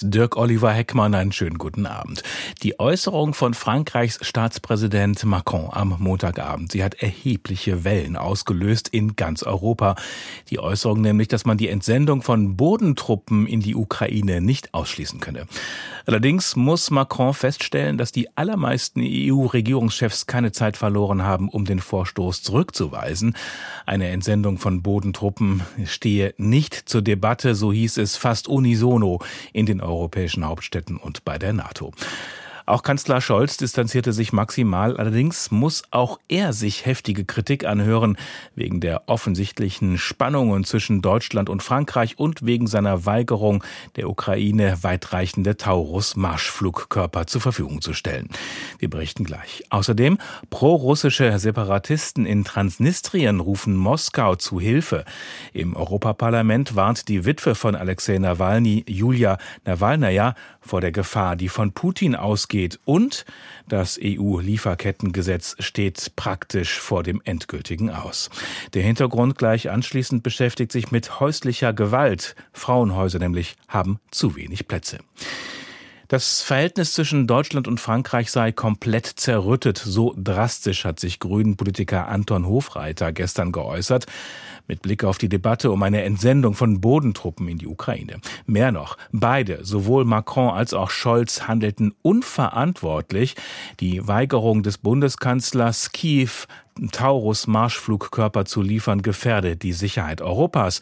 Dirk Oliver Heckmann, einen schönen guten Abend. Die Äußerung von Frankreichs Staatspräsident Macron am Montagabend, sie hat erhebliche Wellen ausgelöst in ganz Europa. Die Äußerung nämlich, dass man die Entsendung von Bodentruppen in die Ukraine nicht ausschließen könne. Allerdings muss Macron feststellen, dass die allermeisten EU-Regierungschefs keine Zeit verloren haben, um den Vorstoß zurückzuweisen. Eine Entsendung von Bodentruppen stehe nicht zur Debatte, so hieß es fast unisono in den europäischen Hauptstädten und bei der NATO. Auch Kanzler Scholz distanzierte sich maximal, allerdings muss auch er sich heftige Kritik anhören wegen der offensichtlichen Spannungen zwischen Deutschland und Frankreich und wegen seiner Weigerung, der Ukraine weitreichende Taurus-Marschflugkörper zur Verfügung zu stellen. Wir berichten gleich. Außerdem prorussische Separatisten in Transnistrien rufen Moskau zu Hilfe. Im Europaparlament warnt die Witwe von Alexei Nawalny, Julia Nawalnaja, vor der Gefahr, die von Putin ausgeht. Und das EU-Lieferkettengesetz steht praktisch vor dem endgültigen Aus. Der Hintergrund gleich anschließend beschäftigt sich mit häuslicher Gewalt. Frauenhäuser nämlich haben zu wenig Plätze. Das Verhältnis zwischen Deutschland und Frankreich sei komplett zerrüttet. So drastisch hat sich Grünen-Politiker Anton Hofreiter gestern geäußert mit Blick auf die Debatte um eine Entsendung von Bodentruppen in die Ukraine. Mehr noch, beide, sowohl Macron als auch Scholz, handelten unverantwortlich. Die Weigerung des Bundeskanzlers Kiew, Taurus-Marschflugkörper zu liefern, gefährde die Sicherheit Europas.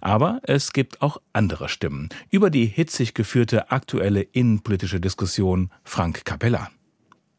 Aber es gibt auch andere Stimmen. Über die hitzig geführte aktuelle innenpolitische Diskussion Frank Capella.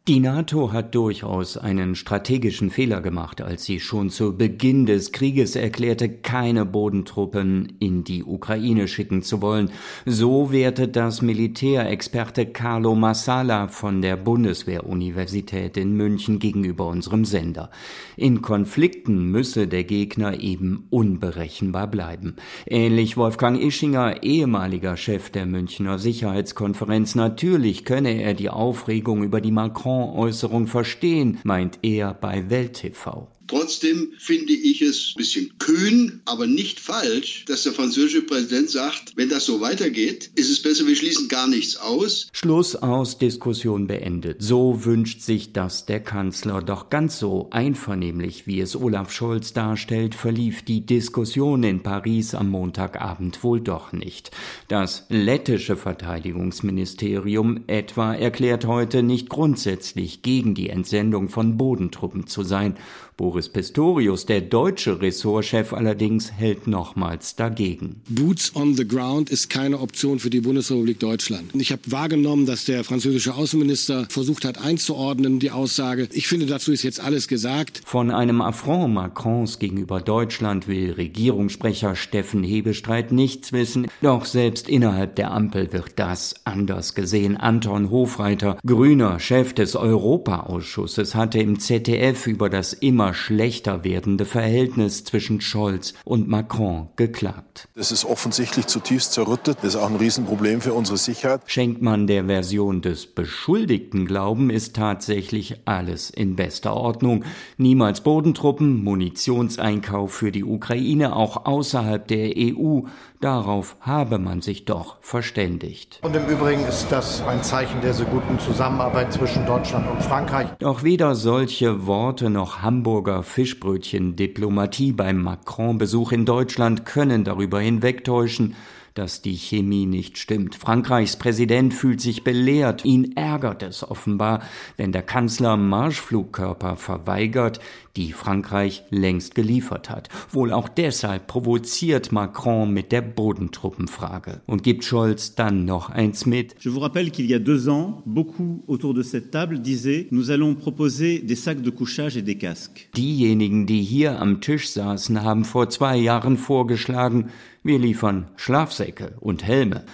Die NATO hat durchaus einen strategischen Fehler gemacht, als sie schon zu Beginn des Krieges erklärte, keine Bodentruppen in die Ukraine schicken zu wollen. So wertet das Militärexperte Carlo Massala von der Bundeswehruniversität in München gegenüber unserem Sender. In Konflikten müsse der Gegner eben unberechenbar bleiben. Ähnlich Wolfgang Ischinger, ehemaliger Chef der Münchner Sicherheitskonferenz. Natürlich könne er die Aufregung über die Macron Macron-Äußerung verstehen, meint er bei Welt TV. Trotzdem finde ich es ein bisschen kühn, aber nicht falsch, dass der französische Präsident sagt, wenn das so weitergeht, ist es besser, wir schließen gar nichts aus. Schluss aus, Diskussion beendet. So wünscht sich das der Kanzler. Doch ganz so einvernehmlich, wie es Olaf Scholz darstellt, verlief die Diskussion in Paris am Montagabend wohl doch nicht. Das lettische Verteidigungsministerium etwa erklärt heute nicht grundsätzlich gegen die Entsendung von Bodentruppen zu sein. Boris Pistorius, der deutsche Ressortchef allerdings, hält nochmals dagegen. Boots on the ground ist keine Option für die Bundesrepublik Deutschland. Ich habe wahrgenommen, dass der französische Außenminister versucht hat einzuordnen, die Aussage. Ich finde, dazu ist jetzt alles gesagt. Von einem Affront Macrons gegenüber Deutschland will Regierungssprecher Steffen Hebestreit nichts wissen. Doch selbst innerhalb der Ampel wird das anders gesehen. Anton Hofreiter, grüner Chef des Europaausschusses, hatte im ZDF über das immer schlechter werdende Verhältnis zwischen Scholz und Macron geklagt. Es ist offensichtlich zutiefst zerrüttet. Das ist auch ein Riesenproblem für unsere Sicherheit. Schenkt man der Version des Beschuldigten Glauben, ist tatsächlich alles in bester Ordnung. Niemals Bodentruppen, Munitionseinkauf für die Ukraine, auch außerhalb der EU. Darauf habe man sich doch verständigt. Und im Übrigen ist das ein Zeichen der so guten Zusammenarbeit zwischen Deutschland und Frankreich. Doch weder solche Worte noch Hamburger Fischbrötchen-Diplomatie beim Macron-Besuch in Deutschland können darüber hinwegtäuschen, dass die Chemie nicht stimmt. Frankreichs Präsident fühlt sich belehrt. Ihn ärgert es offenbar, wenn der Kanzler Marschflugkörper verweigert, die Frankreich längst geliefert hat. Wohl auch deshalb provoziert Macron mit der Bodentruppenfrage und gibt Scholz dann noch eins mit. Je vous rappelle qu'il y a deux ans, beaucoup autour de cette table disaient, nous allons proposer des sacs de couchage et des casques. Diejenigen, die hier am Tisch saßen, haben vor zwei Jahren vorgeschlagen, wir liefern Schlafsäcke und Helme.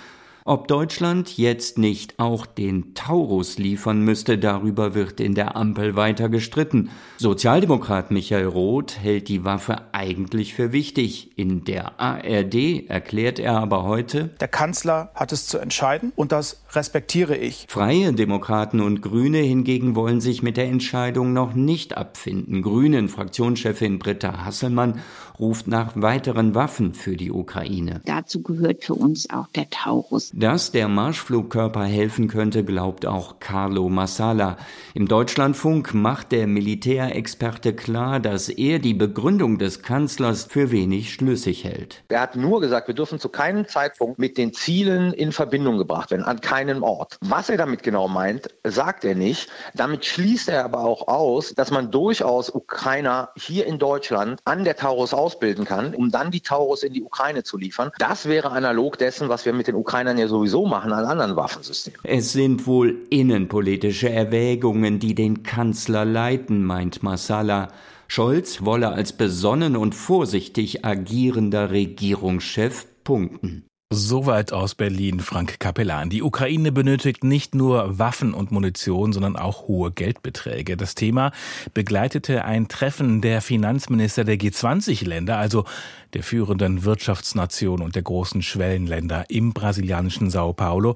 Ob Deutschland jetzt nicht auch den Taurus liefern müsste, darüber wird in der Ampel weiter gestritten. Sozialdemokrat Michael Roth hält die Waffe eigentlich für wichtig. In der ARD erklärt er aber heute, der Kanzler hat es zu entscheiden und das respektiere ich. Freie Demokraten und Grüne hingegen wollen sich mit der Entscheidung noch nicht abfinden. Grünen Fraktionschefin Britta Hasselmann ruft nach weiteren Waffen für die Ukraine. Dazu gehört für uns auch der Taurus. Dass der Marschflugkörper helfen könnte, glaubt auch Carlo Massala. Im Deutschlandfunk macht der Militärexperte klar, dass er die Begründung des Kanzlers für wenig schlüssig hält. Er hat nur gesagt, wir dürfen zu keinem Zeitpunkt mit den Zielen in Verbindung gebracht werden, an keinem Ort. Was er damit genau meint, sagt er nicht. Damit schließt er aber auch aus, dass man durchaus Ukrainer hier in Deutschland an der Taurus ausbilden kann, um dann die Taurus in die Ukraine zu liefern. Das wäre analog dessen, was wir mit den Ukrainern ja sowieso machen an anderen Waffensystemen. Es sind wohl innenpolitische Erwägungen, die den Kanzler leiten, meint Massala. Scholz wolle als besonnen und vorsichtig agierender Regierungschef punkten. Soweit aus Berlin Frank Kapellan. Die Ukraine benötigt nicht nur Waffen und Munition, sondern auch hohe Geldbeträge. Das Thema begleitete ein Treffen der Finanzminister der G20-Länder, also der führenden Wirtschaftsnation und der großen Schwellenländer im brasilianischen Sao Paulo,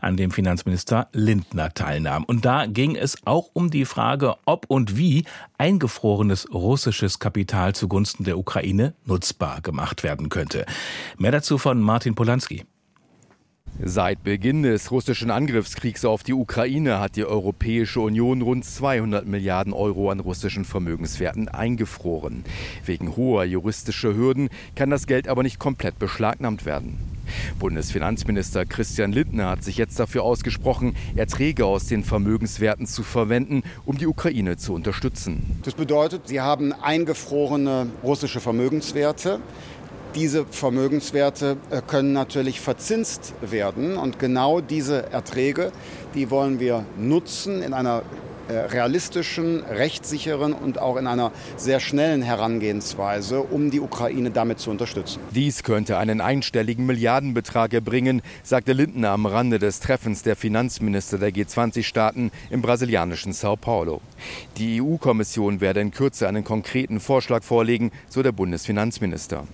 an dem Finanzminister Lindner teilnahm. Und da ging es auch um die Frage, ob und wie eingefrorenes russisches Kapital zugunsten der Ukraine nutzbar gemacht werden könnte. Mehr dazu von Martin Polanski. Seit Beginn des russischen Angriffskriegs auf die Ukraine hat die Europäische Union rund 200 Milliarden Euro an russischen Vermögenswerten eingefroren. Wegen hoher juristischer Hürden kann das Geld aber nicht komplett beschlagnahmt werden. Bundesfinanzminister Christian Lindner hat sich jetzt dafür ausgesprochen, Erträge aus den Vermögenswerten zu verwenden, um die Ukraine zu unterstützen. Das bedeutet, sie haben eingefrorene russische Vermögenswerte. Diese Vermögenswerte äh, können natürlich verzinst werden und genau diese Erträge, die wollen wir nutzen in einer äh, realistischen, rechtssicheren und auch in einer sehr schnellen Herangehensweise, um die Ukraine damit zu unterstützen. Dies könnte einen einstelligen Milliardenbetrag erbringen, sagte Lindner am Rande des Treffens der Finanzminister der G20-Staaten im brasilianischen Sao Paulo. Die EU-Kommission werde in Kürze einen konkreten Vorschlag vorlegen, so der Bundesfinanzminister.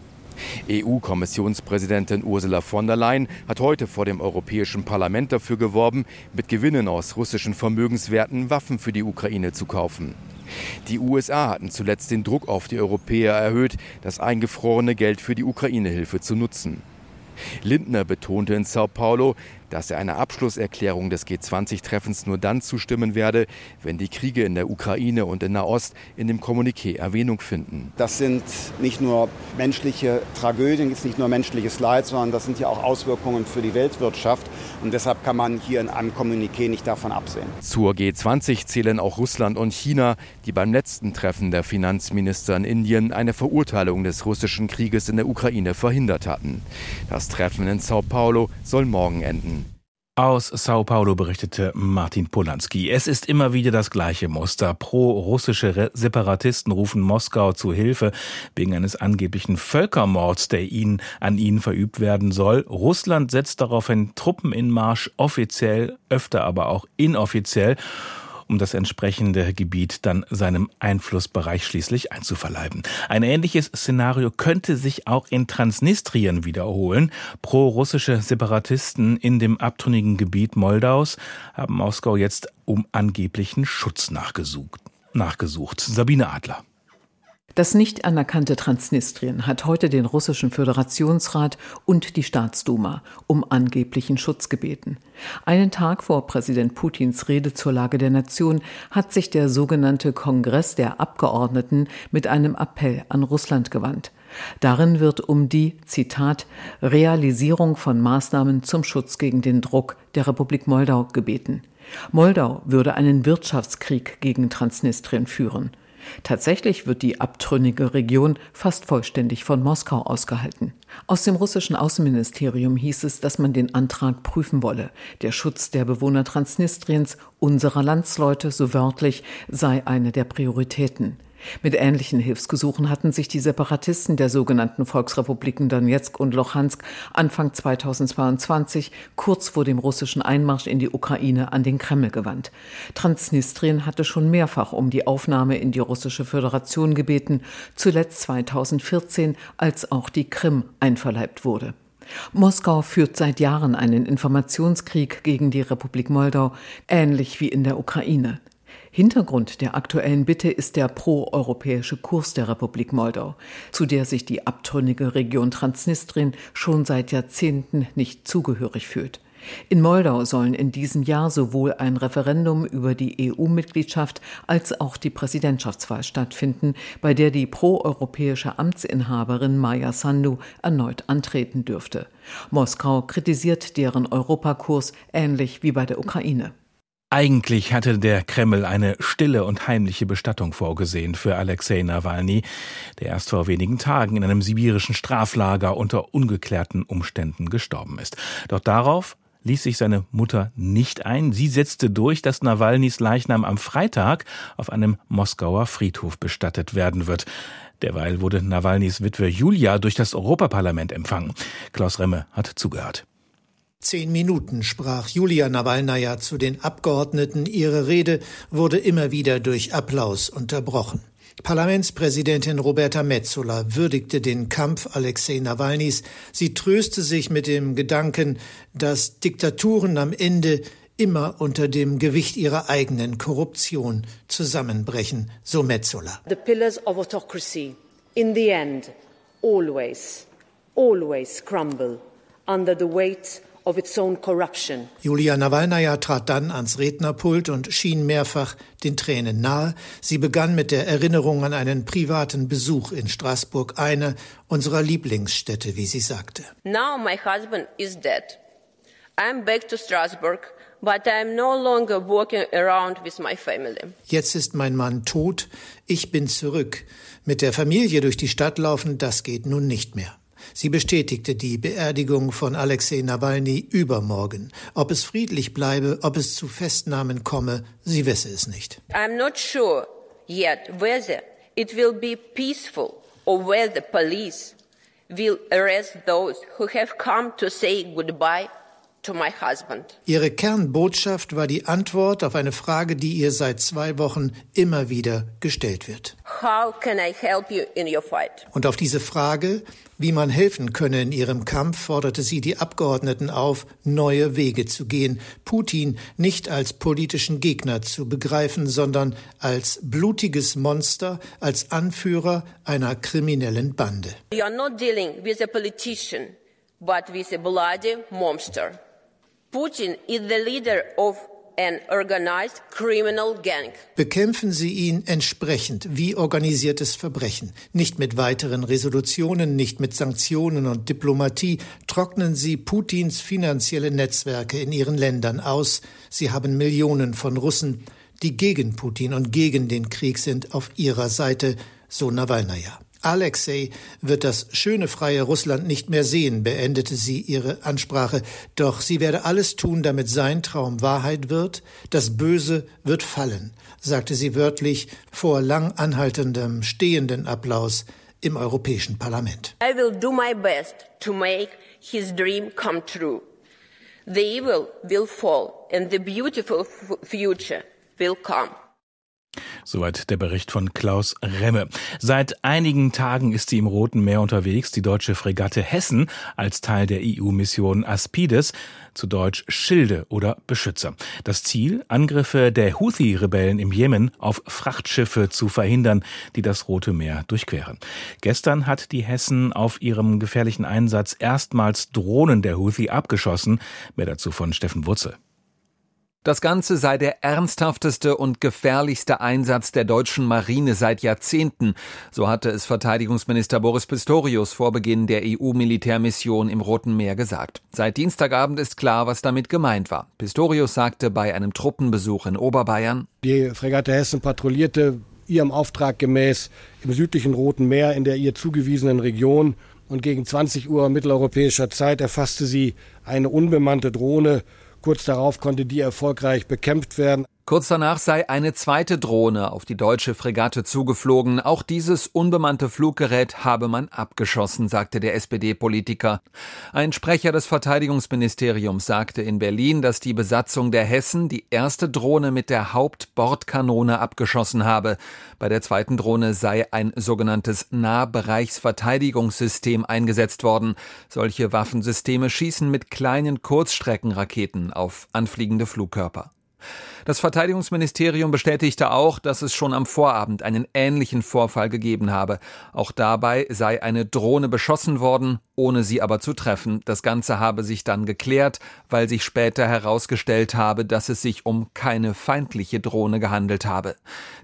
EU-Kommissionspräsidentin Ursula von der Leyen hat heute vor dem Europäischen Parlament dafür geworben, mit Gewinnen aus russischen Vermögenswerten Waffen für die Ukraine zu kaufen. Die USA hatten zuletzt den Druck auf die Europäer erhöht, das eingefrorene Geld für die Ukraine-Hilfe zu nutzen. Lindner betonte in Sao Paulo, dass er einer Abschlusserklärung des G20-Treffens nur dann zustimmen werde, wenn die Kriege in der Ukraine und in Nahost in dem Kommuniqué Erwähnung finden. Das sind nicht nur menschliche Tragödien, ist nicht nur menschliches Leid, sondern das sind ja auch Auswirkungen für die Weltwirtschaft. Und deshalb kann man hier in einem Kommuniqué nicht davon absehen. Zur G20 zählen auch Russland und China, die beim letzten Treffen der Finanzminister in Indien eine Verurteilung des russischen Krieges in der Ukraine verhindert hatten. Das Treffen in Sao Paulo soll morgen enden. Aus Sao Paulo berichtete Martin Polanski. Es ist immer wieder das gleiche Muster. Pro-russische Separatisten rufen Moskau zu Hilfe wegen eines angeblichen Völkermords, der ihnen, an ihnen verübt werden soll. Russland setzt daraufhin Truppen in Marsch, offiziell, öfter aber auch inoffiziell um das entsprechende Gebiet dann seinem Einflussbereich schließlich einzuverleiben. Ein ähnliches Szenario könnte sich auch in Transnistrien wiederholen. Pro-russische Separatisten in dem abtrünnigen Gebiet Moldaus haben Moskau jetzt um angeblichen Schutz nachgesucht. nachgesucht. Sabine Adler. Das nicht anerkannte Transnistrien hat heute den russischen Föderationsrat und die Staatsduma um angeblichen Schutz gebeten. Einen Tag vor Präsident Putins Rede zur Lage der Nation hat sich der sogenannte Kongress der Abgeordneten mit einem Appell an Russland gewandt. Darin wird um die, Zitat, Realisierung von Maßnahmen zum Schutz gegen den Druck der Republik Moldau gebeten. Moldau würde einen Wirtschaftskrieg gegen Transnistrien führen. Tatsächlich wird die abtrünnige Region fast vollständig von Moskau ausgehalten. Aus dem russischen Außenministerium hieß es, dass man den Antrag prüfen wolle. Der Schutz der Bewohner Transnistriens, unserer Landsleute, so wörtlich, sei eine der Prioritäten. Mit ähnlichen Hilfsgesuchen hatten sich die Separatisten der sogenannten Volksrepubliken Donetsk und Luhansk Anfang 2022 kurz vor dem russischen Einmarsch in die Ukraine an den Kreml gewandt. Transnistrien hatte schon mehrfach um die Aufnahme in die russische Föderation gebeten, zuletzt 2014, als auch die Krim einverleibt wurde. Moskau führt seit Jahren einen Informationskrieg gegen die Republik Moldau, ähnlich wie in der Ukraine. Hintergrund der aktuellen Bitte ist der proeuropäische Kurs der Republik Moldau, zu der sich die abtrünnige Region Transnistrien schon seit Jahrzehnten nicht zugehörig fühlt. In Moldau sollen in diesem Jahr sowohl ein Referendum über die EU-Mitgliedschaft als auch die Präsidentschaftswahl stattfinden, bei der die proeuropäische Amtsinhaberin Maya Sandu erneut antreten dürfte. Moskau kritisiert deren Europakurs ähnlich wie bei der Ukraine. Eigentlich hatte der Kreml eine stille und heimliche Bestattung vorgesehen für Alexei Nawalny, der erst vor wenigen Tagen in einem sibirischen Straflager unter ungeklärten Umständen gestorben ist. Doch darauf ließ sich seine Mutter nicht ein. Sie setzte durch, dass Nawalnys Leichnam am Freitag auf einem Moskauer Friedhof bestattet werden wird. Derweil wurde Nawalnys Witwe Julia durch das Europaparlament empfangen. Klaus Remme hat zugehört. Zehn Minuten sprach Julia Nawalnaja zu den Abgeordneten. Ihre Rede wurde immer wieder durch Applaus unterbrochen. Parlamentspräsidentin Roberta Metzola würdigte den Kampf Alexei Nawalnys. Sie tröste sich mit dem Gedanken, dass Diktaturen am Ende immer unter dem Gewicht ihrer eigenen Korruption zusammenbrechen, so Metzola. The pillars of autocracy in the end always always crumble under the weight of its own corruption. Julia Nawalnaja trat dann ans Rednerpult und schien mehrfach den Tränen nahe. Sie begann mit der Erinnerung an einen privaten Besuch in Straßburg, eine unserer Lieblingsstädte, wie sie sagte. Now my husband is dead. I'm back to Strasbourg. But I'm no longer walking around with my family. Jetzt ist mein Mann tot, ich bin zurück. Mit der Familie durch die Stadt laufen, das geht nun nicht mehr. Sie bestätigte die Beerdigung von Alexei Nawalny übermorgen. Ob es friedlich bleibe, ob es zu Festnahmen komme, sie wisse es nicht. I'm not sure yet whether it will be peaceful or whether the police will arrest those who have come to say goodbye Ihre Kernbotschaft war die Antwort auf eine Frage, die ihr seit zwei Wochen immer wieder gestellt wird. Und auf diese Frage, wie man helfen könne in ihrem Kampf, forderte sie die Abgeordneten auf, neue Wege zu gehen, Putin nicht als politischen Gegner zu begreifen, sondern als blutiges Monster, als Anführer einer kriminellen Bande. We are not dealing with a politician, but with a bloody monster. Bekämpfen Sie ihn entsprechend wie organisiertes Verbrechen. Nicht mit weiteren Resolutionen, nicht mit Sanktionen und Diplomatie. Trocknen Sie Putins finanzielle Netzwerke in Ihren Ländern aus. Sie haben Millionen von Russen, die gegen Putin und gegen den Krieg sind, auf Ihrer Seite, so Nawalnaja. Alexei wird das schöne freie Russland nicht mehr sehen, beendete sie ihre Ansprache, doch sie werde alles tun, damit sein Traum Wahrheit wird, das Böse wird fallen, sagte sie wörtlich vor lang anhaltendem stehenden Applaus im Europäischen Parlament. I will do my best to make his dream come true. The evil will fall and the beautiful future will come. Soweit der Bericht von Klaus Remme. Seit einigen Tagen ist sie im Roten Meer unterwegs, die deutsche Fregatte Hessen, als Teil der EU-Mission Aspides, zu Deutsch Schilde oder Beschützer. Das Ziel, Angriffe der Houthi-Rebellen im Jemen auf Frachtschiffe zu verhindern, die das Rote Meer durchqueren. Gestern hat die Hessen auf ihrem gefährlichen Einsatz erstmals Drohnen der Houthi abgeschossen. Mehr dazu von Steffen Wurzel. Das Ganze sei der ernsthafteste und gefährlichste Einsatz der deutschen Marine seit Jahrzehnten, so hatte es Verteidigungsminister Boris Pistorius vor Beginn der EU-Militärmission im Roten Meer gesagt. Seit Dienstagabend ist klar, was damit gemeint war. Pistorius sagte bei einem Truppenbesuch in Oberbayern, Die Fregatte Hessen patrouillierte ihrem Auftrag gemäß im südlichen Roten Meer in der ihr zugewiesenen Region und gegen 20 Uhr mitteleuropäischer Zeit erfasste sie eine unbemannte Drohne Kurz darauf konnte die erfolgreich bekämpft werden. Kurz danach sei eine zweite Drohne auf die deutsche Fregatte zugeflogen. Auch dieses unbemannte Fluggerät habe man abgeschossen, sagte der SPD-Politiker. Ein Sprecher des Verteidigungsministeriums sagte in Berlin, dass die Besatzung der Hessen die erste Drohne mit der Hauptbordkanone abgeschossen habe. Bei der zweiten Drohne sei ein sogenanntes Nahbereichsverteidigungssystem eingesetzt worden. Solche Waffensysteme schießen mit kleinen Kurzstreckenraketen auf anfliegende Flugkörper. Das Verteidigungsministerium bestätigte auch, dass es schon am Vorabend einen ähnlichen Vorfall gegeben habe. Auch dabei sei eine Drohne beschossen worden, ohne sie aber zu treffen. Das Ganze habe sich dann geklärt, weil sich später herausgestellt habe, dass es sich um keine feindliche Drohne gehandelt habe.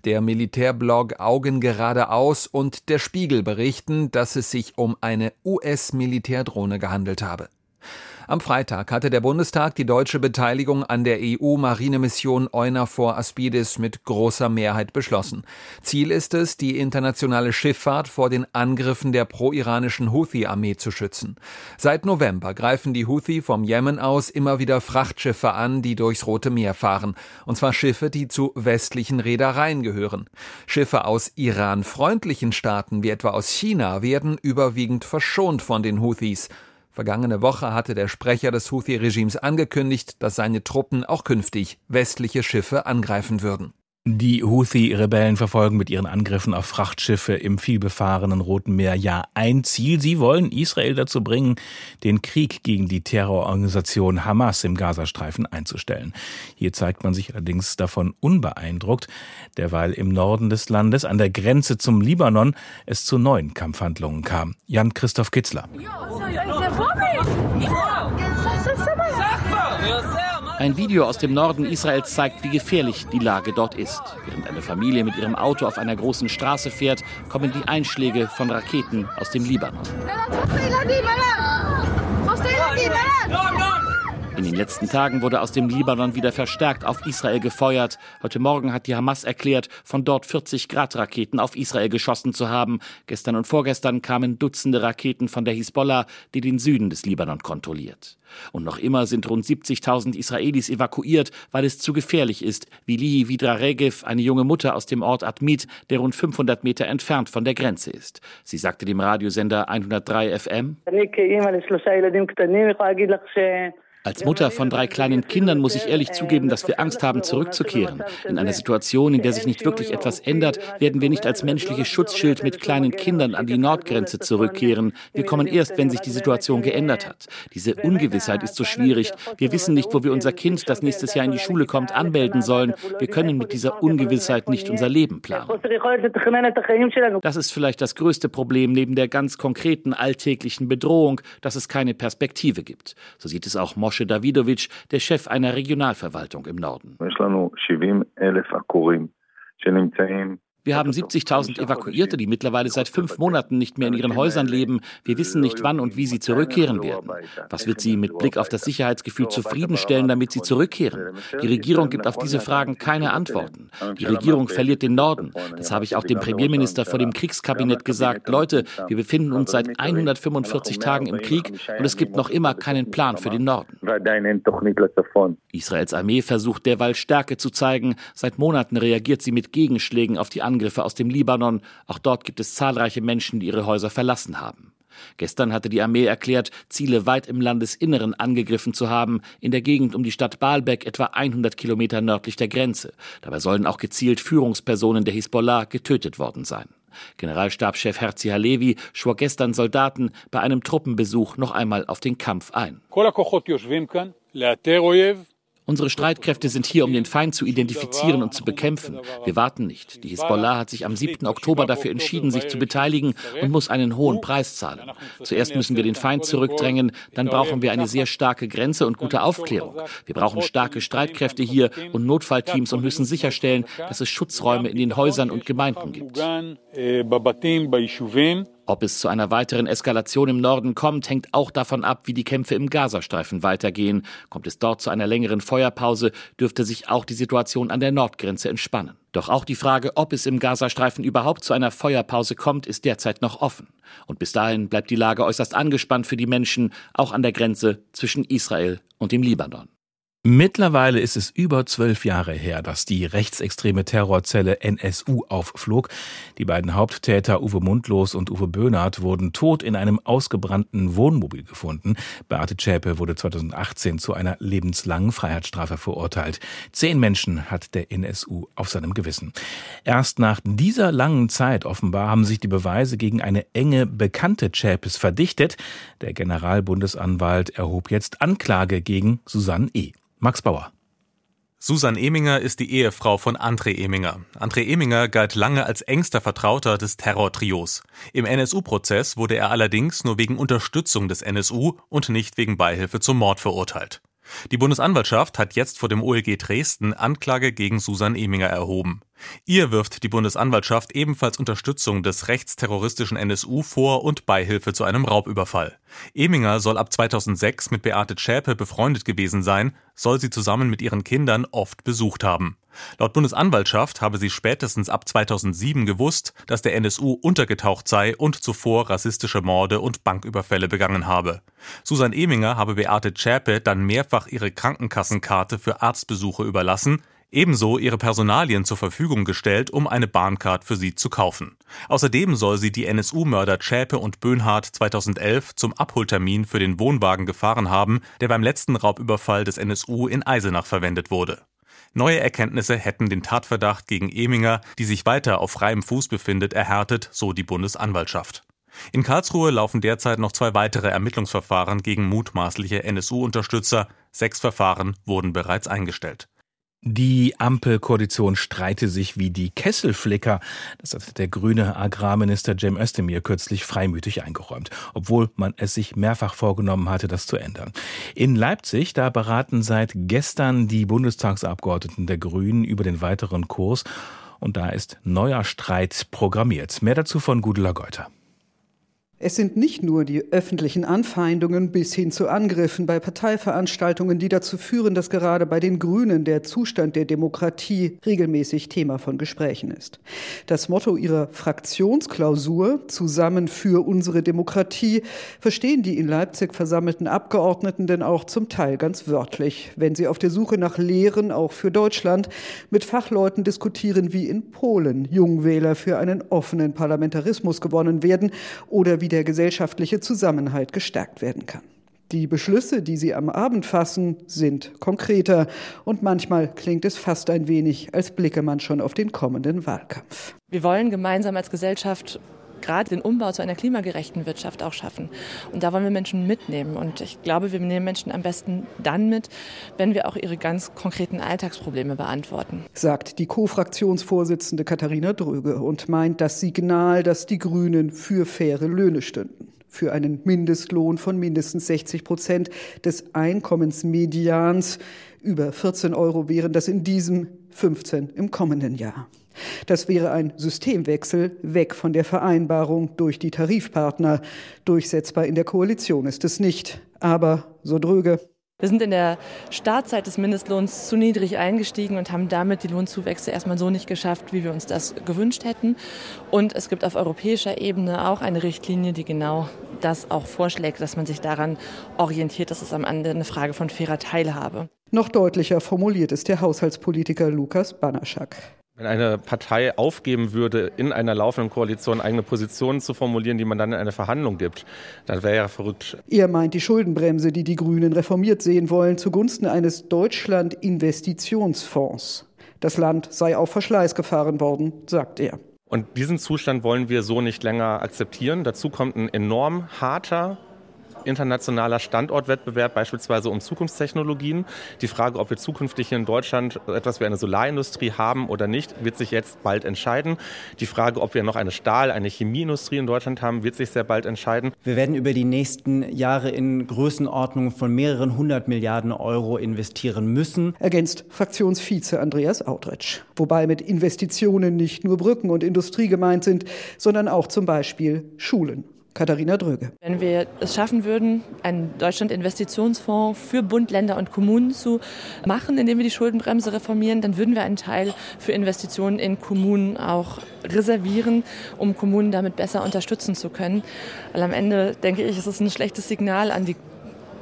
Der Militärblog Augen geradeaus und der Spiegel berichten, dass es sich um eine US-Militärdrohne gehandelt habe. Am Freitag hatte der Bundestag die deutsche Beteiligung an der EU-Marinemission EUNAVFOR Aspidis mit großer Mehrheit beschlossen. Ziel ist es, die internationale Schifffahrt vor den Angriffen der pro-iranischen Houthi-Armee zu schützen. Seit November greifen die Houthi vom Jemen aus immer wieder Frachtschiffe an, die durchs Rote Meer fahren. Und zwar Schiffe, die zu westlichen Reedereien gehören. Schiffe aus Iran-freundlichen Staaten wie etwa aus China werden überwiegend verschont von den Houthis. Vergangene Woche hatte der Sprecher des Houthi-Regimes angekündigt, dass seine Truppen auch künftig westliche Schiffe angreifen würden. Die Houthi-Rebellen verfolgen mit ihren Angriffen auf Frachtschiffe im vielbefahrenen Roten Meer ja ein Ziel. Sie wollen Israel dazu bringen, den Krieg gegen die Terrororganisation Hamas im Gazastreifen einzustellen. Hier zeigt man sich allerdings davon unbeeindruckt, derweil im Norden des Landes an der Grenze zum Libanon es zu neuen Kampfhandlungen kam. Jan-Christoph Kitzler. Ein Video aus dem Norden Israels zeigt, wie gefährlich die Lage dort ist. Während eine Familie mit ihrem Auto auf einer großen Straße fährt, kommen die Einschläge von Raketen aus dem Libanon. In den letzten Tagen wurde aus dem Libanon wieder verstärkt auf Israel gefeuert. Heute Morgen hat die Hamas erklärt, von dort 40 Grad Raketen auf Israel geschossen zu haben. Gestern und vorgestern kamen Dutzende Raketen von der Hisbollah, die den Süden des Libanon kontrolliert. Und noch immer sind rund 70.000 Israelis evakuiert, weil es zu gefährlich ist, wie Lihi Vidra Regev, eine junge Mutter aus dem Ort Admit, der rund 500 Meter entfernt von der Grenze ist. Sie sagte dem Radiosender 103 FM, als Mutter von drei kleinen Kindern muss ich ehrlich zugeben, dass wir Angst haben, zurückzukehren. In einer Situation, in der sich nicht wirklich etwas ändert, werden wir nicht als menschliches Schutzschild mit kleinen Kindern an die Nordgrenze zurückkehren. Wir kommen erst, wenn sich die Situation geändert hat. Diese Ungewissheit ist so schwierig. Wir wissen nicht, wo wir unser Kind, das nächstes Jahr in die Schule kommt, anmelden sollen. Wir können mit dieser Ungewissheit nicht unser Leben planen. Das ist vielleicht das größte Problem neben der ganz konkreten alltäglichen Bedrohung, dass es keine Perspektive gibt. So sieht es auch Mosche Mosche Davidowitsch, der Chef einer Regionalverwaltung im Norden. Wir haben 70.000 Evakuierte, die mittlerweile seit fünf Monaten nicht mehr in ihren Häusern leben. Wir wissen nicht, wann und wie sie zurückkehren werden. Was wird sie mit Blick auf das Sicherheitsgefühl zufriedenstellen, damit sie zurückkehren? Die Regierung gibt auf diese Fragen keine Antworten. Die Regierung verliert den Norden. Das habe ich auch dem Premierminister vor dem Kriegskabinett gesagt. Leute, wir befinden uns seit 145 Tagen im Krieg und es gibt noch immer keinen Plan für den Norden. Israels Armee versucht derweil Stärke zu zeigen. Seit Monaten reagiert sie mit Gegenschlägen auf die Angriffe aus dem Libanon. Auch dort gibt es zahlreiche Menschen, die ihre Häuser verlassen haben. Gestern hatte die Armee erklärt, Ziele weit im Landesinneren angegriffen zu haben, in der Gegend um die Stadt Baalbek etwa 100 Kilometer nördlich der Grenze. Dabei sollen auch gezielt Führungspersonen der Hisbollah getötet worden sein. Generalstabschef Herzi Halevi schwor gestern Soldaten bei einem Truppenbesuch noch einmal auf den Kampf ein. Unsere Streitkräfte sind hier, um den Feind zu identifizieren und zu bekämpfen. Wir warten nicht. Die Hisbollah hat sich am 7. Oktober dafür entschieden, sich zu beteiligen und muss einen hohen Preis zahlen. Zuerst müssen wir den Feind zurückdrängen, dann brauchen wir eine sehr starke Grenze und gute Aufklärung. Wir brauchen starke Streitkräfte hier und Notfallteams und müssen sicherstellen, dass es Schutzräume in den Häusern und Gemeinden gibt. Ob es zu einer weiteren Eskalation im Norden kommt, hängt auch davon ab, wie die Kämpfe im Gazastreifen weitergehen. Kommt es dort zu einer längeren Feuerpause, dürfte sich auch die Situation an der Nordgrenze entspannen. Doch auch die Frage, ob es im Gazastreifen überhaupt zu einer Feuerpause kommt, ist derzeit noch offen. Und bis dahin bleibt die Lage äußerst angespannt für die Menschen, auch an der Grenze zwischen Israel und dem Libanon. Mittlerweile ist es über zwölf Jahre her, dass die rechtsextreme Terrorzelle NSU aufflog. Die beiden Haupttäter Uwe Mundlos und Uwe Böhnhardt wurden tot in einem ausgebrannten Wohnmobil gefunden. Beate Zschäpe wurde 2018 zu einer lebenslangen Freiheitsstrafe verurteilt. Zehn Menschen hat der NSU auf seinem Gewissen. Erst nach dieser langen Zeit offenbar haben sich die Beweise gegen eine enge Bekannte Zschäpes verdichtet. Der Generalbundesanwalt erhob jetzt Anklage gegen Susanne E. Max Bauer. Susan Eminger ist die Ehefrau von André Eminger. André Eminger galt lange als engster Vertrauter des Terrortrios. Im NSU-Prozess wurde er allerdings nur wegen Unterstützung des NSU und nicht wegen Beihilfe zum Mord verurteilt. Die Bundesanwaltschaft hat jetzt vor dem OLG Dresden Anklage gegen Susan Eminger erhoben. Ihr wirft die Bundesanwaltschaft ebenfalls Unterstützung des rechtsterroristischen NSU vor und Beihilfe zu einem Raubüberfall. Eminger soll ab 2006 mit Beate Zschäpe befreundet gewesen sein, soll sie zusammen mit ihren Kindern oft besucht haben. Laut Bundesanwaltschaft habe sie spätestens ab 2007 gewusst, dass der NSU untergetaucht sei und zuvor rassistische Morde und Banküberfälle begangen habe. Susan Eminger habe Beate Zschäpe dann mehrfach ihre Krankenkassenkarte für Arztbesuche überlassen, ebenso ihre Personalien zur Verfügung gestellt, um eine Bahncard für sie zu kaufen. Außerdem soll sie die NSU-Mörder Schäpe und Böhnhardt 2011 zum Abholtermin für den Wohnwagen gefahren haben, der beim letzten Raubüberfall des NSU in Eisenach verwendet wurde. Neue Erkenntnisse hätten den Tatverdacht gegen Eminger, die sich weiter auf freiem Fuß befindet, erhärtet, so die Bundesanwaltschaft. In Karlsruhe laufen derzeit noch zwei weitere Ermittlungsverfahren gegen mutmaßliche NSU-Unterstützer. Sechs Verfahren wurden bereits eingestellt. Die Ampelkoalition streite sich wie die Kesselflicker. Das hat der grüne Agrarminister Cem Özdemir kürzlich freimütig eingeräumt, obwohl man es sich mehrfach vorgenommen hatte, das zu ändern. In Leipzig, da beraten seit gestern die Bundestagsabgeordneten der Grünen über den weiteren Kurs und da ist neuer Streit programmiert. Mehr dazu von Gudela Geuter. Es sind nicht nur die öffentlichen Anfeindungen bis hin zu Angriffen bei Parteiveranstaltungen, die dazu führen, dass gerade bei den Grünen der Zustand der Demokratie regelmäßig Thema von Gesprächen ist. Das Motto ihrer Fraktionsklausur Zusammen für unsere Demokratie verstehen die in Leipzig versammelten Abgeordneten denn auch zum Teil ganz wörtlich, wenn sie auf der Suche nach Lehren auch für Deutschland mit Fachleuten diskutieren, wie in Polen Jungwähler für einen offenen Parlamentarismus gewonnen werden oder wie der gesellschaftliche Zusammenhalt gestärkt werden kann. Die Beschlüsse, die Sie am Abend fassen, sind konkreter und manchmal klingt es fast ein wenig, als blicke man schon auf den kommenden Wahlkampf. Wir wollen gemeinsam als Gesellschaft gerade den Umbau zu einer klimagerechten Wirtschaft auch schaffen. Und da wollen wir Menschen mitnehmen. Und ich glaube, wir nehmen Menschen am besten dann mit, wenn wir auch ihre ganz konkreten Alltagsprobleme beantworten. Sagt die Co-Fraktionsvorsitzende Katharina Dröge und meint das Signal, dass die Grünen für faire Löhne stünden für einen Mindestlohn von mindestens 60 Prozent des Einkommensmedians. Über 14 Euro wären das in diesem 15 im kommenden Jahr. Das wäre ein Systemwechsel weg von der Vereinbarung durch die Tarifpartner. Durchsetzbar in der Koalition ist es nicht. Aber, so dröge, wir sind in der Startzeit des Mindestlohns zu niedrig eingestiegen und haben damit die Lohnzuwächse erstmal so nicht geschafft, wie wir uns das gewünscht hätten. Und es gibt auf europäischer Ebene auch eine Richtlinie, die genau das auch vorschlägt, dass man sich daran orientiert, dass es am Ende eine Frage von fairer Teilhabe. Noch deutlicher formuliert ist der Haushaltspolitiker Lukas Banaschak. Wenn eine Partei aufgeben würde, in einer laufenden Koalition eigene Positionen zu formulieren, die man dann in eine Verhandlung gibt, dann wäre ja verrückt. Er meint die Schuldenbremse, die die Grünen reformiert sehen wollen, zugunsten eines Deutschland-Investitionsfonds. Das Land sei auf Verschleiß gefahren worden, sagt er. Und diesen Zustand wollen wir so nicht länger akzeptieren. Dazu kommt ein enorm harter internationaler Standortwettbewerb, beispielsweise um Zukunftstechnologien. Die Frage, ob wir zukünftig hier in Deutschland etwas wie eine Solarindustrie haben oder nicht, wird sich jetzt bald entscheiden. Die Frage, ob wir noch eine Stahl-, eine Chemieindustrie in Deutschland haben, wird sich sehr bald entscheiden. Wir werden über die nächsten Jahre in Größenordnungen von mehreren hundert Milliarden Euro investieren müssen. Ergänzt Fraktionsvize Andreas Autretsch. Wobei mit Investitionen nicht nur Brücken und Industrie gemeint sind, sondern auch zum Beispiel Schulen. Katharina Dröge. Wenn wir es schaffen würden, einen Deutschland-Investitionsfonds für Bund, Länder und Kommunen zu machen, indem wir die Schuldenbremse reformieren, dann würden wir einen Teil für Investitionen in Kommunen auch reservieren, um Kommunen damit besser unterstützen zu können. Weil am Ende, denke ich, ist es ein schlechtes Signal an die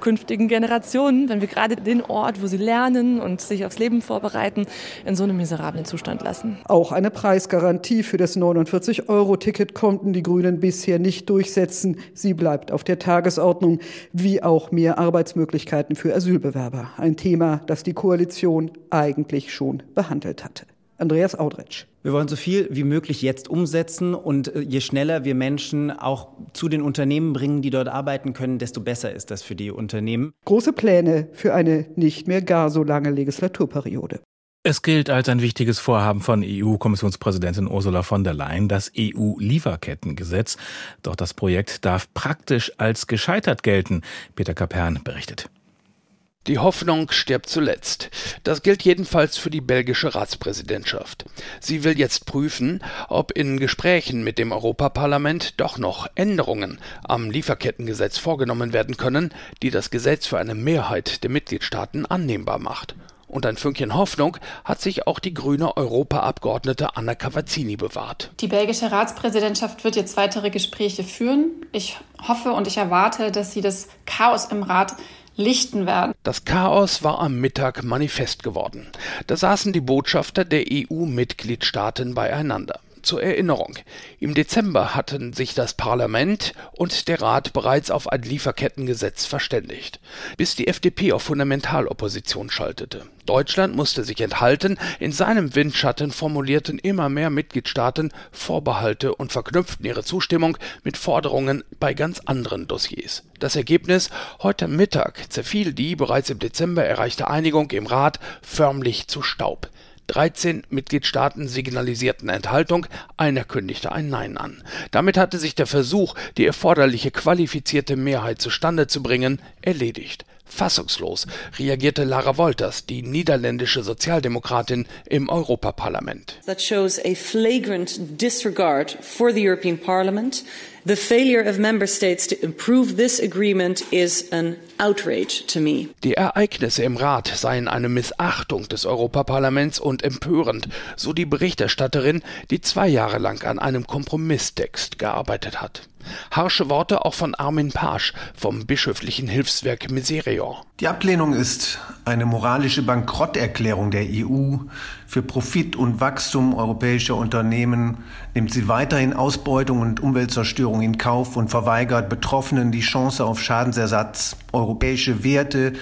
künftigen Generationen, wenn wir gerade den Ort, wo sie lernen und sich aufs Leben vorbereiten, in so einem miserablen Zustand lassen. Auch eine Preisgarantie für das 49-Euro-Ticket konnten die Grünen bisher nicht durchsetzen. Sie bleibt auf der Tagesordnung, wie auch mehr Arbeitsmöglichkeiten für Asylbewerber. Ein Thema, das die Koalition eigentlich schon behandelt hatte. Andreas Audretsch. Wir wollen so viel wie möglich jetzt umsetzen und äh, je schneller wir Menschen auch zu den Unternehmen bringen, die dort arbeiten können, desto besser ist das für die Unternehmen. Große Pläne für eine nicht mehr gar so lange Legislaturperiode. Es gilt als ein wichtiges Vorhaben von EU-Kommissionspräsidentin Ursula von der Leyen, das EU-Lieferkettengesetz. Doch das Projekt darf praktisch als gescheitert gelten. Peter Kapern berichtet. Die Hoffnung stirbt zuletzt. Das gilt jedenfalls für die belgische Ratspräsidentschaft. Sie will jetzt prüfen, ob in Gesprächen mit dem Europaparlament doch noch Änderungen am Lieferkettengesetz vorgenommen werden können, die das Gesetz für eine Mehrheit der Mitgliedstaaten annehmbar macht. Und ein Fünkchen Hoffnung hat sich auch die grüne Europaabgeordnete Anna Cavazzini bewahrt. Die belgische Ratspräsidentschaft wird jetzt weitere Gespräche führen. Ich hoffe und ich erwarte, dass sie das Chaos im Rat lichten werden. Das Chaos war am Mittag manifest geworden. Da saßen die Botschafter der EU-Mitgliedstaaten beieinander. Zur Erinnerung, im Dezember hatten sich das Parlament und der Rat bereits auf ein Lieferkettengesetz verständigt, bis die FDP auf Fundamentalopposition schaltete. Deutschland musste sich enthalten, in seinem Windschatten formulierten immer mehr Mitgliedstaaten Vorbehalte und verknüpften ihre Zustimmung mit Forderungen bei ganz anderen Dossiers. Das Ergebnis heute Mittag zerfiel die bereits im Dezember erreichte Einigung im Rat förmlich zu Staub. 13 Mitgliedstaaten signalisierten Enthaltung, einer kündigte ein Nein an. Damit hatte sich der Versuch, die erforderliche qualifizierte Mehrheit zustande zu bringen, erledigt. Fassungslos reagierte Lara Wolters, die niederländische Sozialdemokratin im Europaparlament. That shows a flagrant disregard for the European Parliament. The failure of member states to improve this agreement is an outrage to me. Die Ereignisse im Rat seien eine Missachtung des Europaparlaments und empörend, so die Berichterstatterin, die zwei Jahre lang an einem Kompromisstext gearbeitet hat. Harsche Worte auch von Armin Pasch vom bischöflichen Hilfswerk Miserior. Die Ablehnung ist eine moralische Bankrotterklärung der EU. Für Profit und Wachstum europäischer Unternehmen nimmt sie weiterhin Ausbeutung und Umweltzerstörung in Kauf und verweigert Betroffenen die Chance auf Schadensersatz. Europäische Werte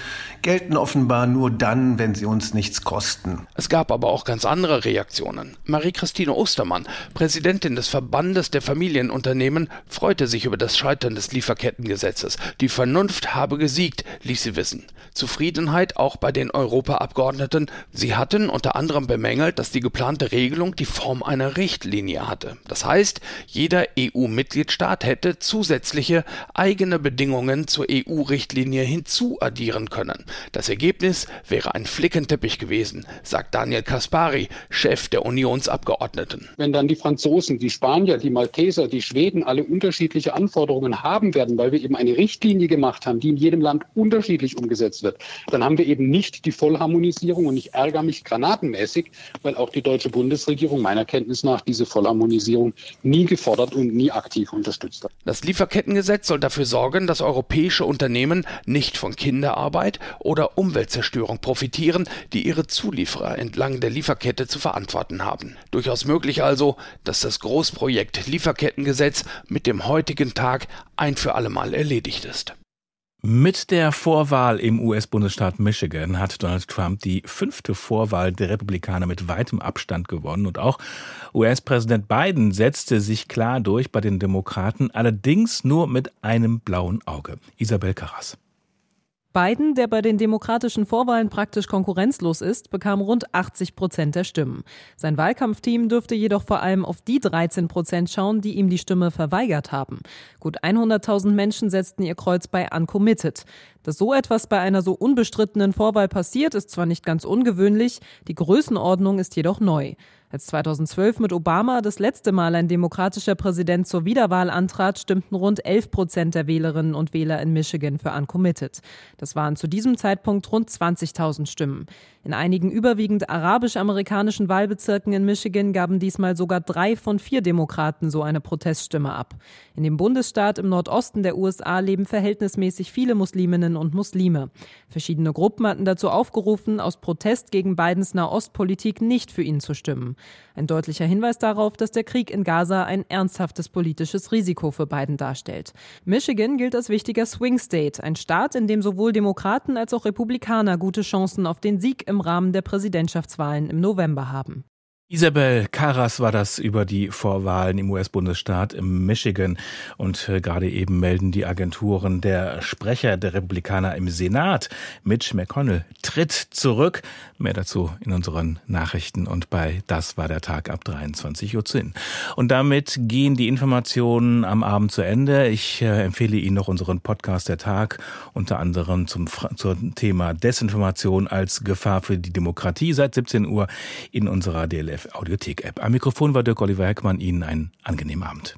gelten offenbar nur dann, wenn sie uns nichts kosten. Es gab aber auch ganz andere Reaktionen. Marie-Christine Ostermann, Präsidentin des Verbandes der Familienunternehmen, freute sich über das Scheitern des Lieferkettengesetzes. Die Vernunft habe gesiegt, ließ sie wissen. Zufriedenheit auch bei den Europaabgeordneten. Sie hatten unter anderem bemängelt, dass die geplante Regelung die Form einer Richtlinie hatte. Das heißt, jeder EU-Mitgliedstaat hätte zusätzliche eigene Bedingungen zur EU-Richtlinie hinzuaddieren können. Das Ergebnis wäre ein Flickenteppich gewesen, sagt Daniel Kaspari, Chef der Unionsabgeordneten. Wenn dann die Franzosen, die Spanier, die Malteser, die Schweden alle unterschiedliche Anforderungen haben werden, weil wir eben eine Richtlinie gemacht haben, die in jedem Land unterschiedlich umgesetzt wird, dann haben wir eben nicht die Vollharmonisierung und ich ärgere mich granatenmäßig, weil auch die deutsche Bundesregierung meiner Kenntnis nach diese Vollharmonisierung nie gefordert und nie aktiv unterstützt hat. Das Lieferkettengesetz soll dafür sorgen, dass europäische Unternehmen nicht von Kinderarbeit oder Umweltzerstörung profitieren, die ihre Zulieferer entlang der Lieferkette zu verantworten haben. Durchaus möglich also, dass das Großprojekt Lieferkettengesetz mit dem heutigen Tag ein für allemal erledigt ist. Mit der Vorwahl im US-Bundesstaat Michigan hat Donald Trump die fünfte Vorwahl der Republikaner mit weitem Abstand gewonnen und auch US-Präsident Biden setzte sich klar durch bei den Demokraten, allerdings nur mit einem blauen Auge. Isabel Carras. Biden, der bei den demokratischen Vorwahlen praktisch konkurrenzlos ist, bekam rund 80 Prozent der Stimmen. Sein Wahlkampfteam dürfte jedoch vor allem auf die 13 Prozent schauen, die ihm die Stimme verweigert haben. Gut 100.000 Menschen setzten ihr Kreuz bei Uncommitted. Dass so etwas bei einer so unbestrittenen Vorwahl passiert, ist zwar nicht ganz ungewöhnlich, die Größenordnung ist jedoch neu. Als 2012 mit Obama das letzte Mal ein demokratischer Präsident zur Wiederwahl antrat, stimmten rund 11 Prozent der Wählerinnen und Wähler in Michigan für Uncommitted. Das waren zu diesem Zeitpunkt rund 20.000 Stimmen. In einigen überwiegend arabisch-amerikanischen Wahlbezirken in Michigan gaben diesmal sogar drei von vier Demokraten so eine Proteststimme ab. In dem Bundesstaat im Nordosten der USA leben verhältnismäßig viele Musliminnen und Muslime. Verschiedene Gruppen hatten dazu aufgerufen, aus Protest gegen Bidens Nahostpolitik nicht für ihn zu stimmen. Ein deutlicher Hinweis darauf, dass der Krieg in Gaza ein ernsthaftes politisches Risiko für Biden darstellt. Michigan gilt als wichtiger Swing State, ein Staat, in dem sowohl Demokraten als auch Republikaner gute Chancen auf den Sieg im Rahmen der Präsidentschaftswahlen im November haben. Isabel Karas war das über die Vorwahlen im US-Bundesstaat Michigan. Und äh, gerade eben melden die Agenturen, der Sprecher der Republikaner im Senat, Mitch McConnell, tritt zurück. Mehr dazu in unseren Nachrichten und bei Das war der Tag ab 23.10 Uhr. Und damit gehen die Informationen am Abend zu Ende. Ich äh, empfehle Ihnen noch unseren Podcast der Tag, unter anderem zum, zum Thema Desinformation als Gefahr für die Demokratie seit 17 Uhr in unserer DLF Audiothek-App. Am Mikrofon war Dirk Oliver Heckmann. Ihnen einen angenehmen Abend.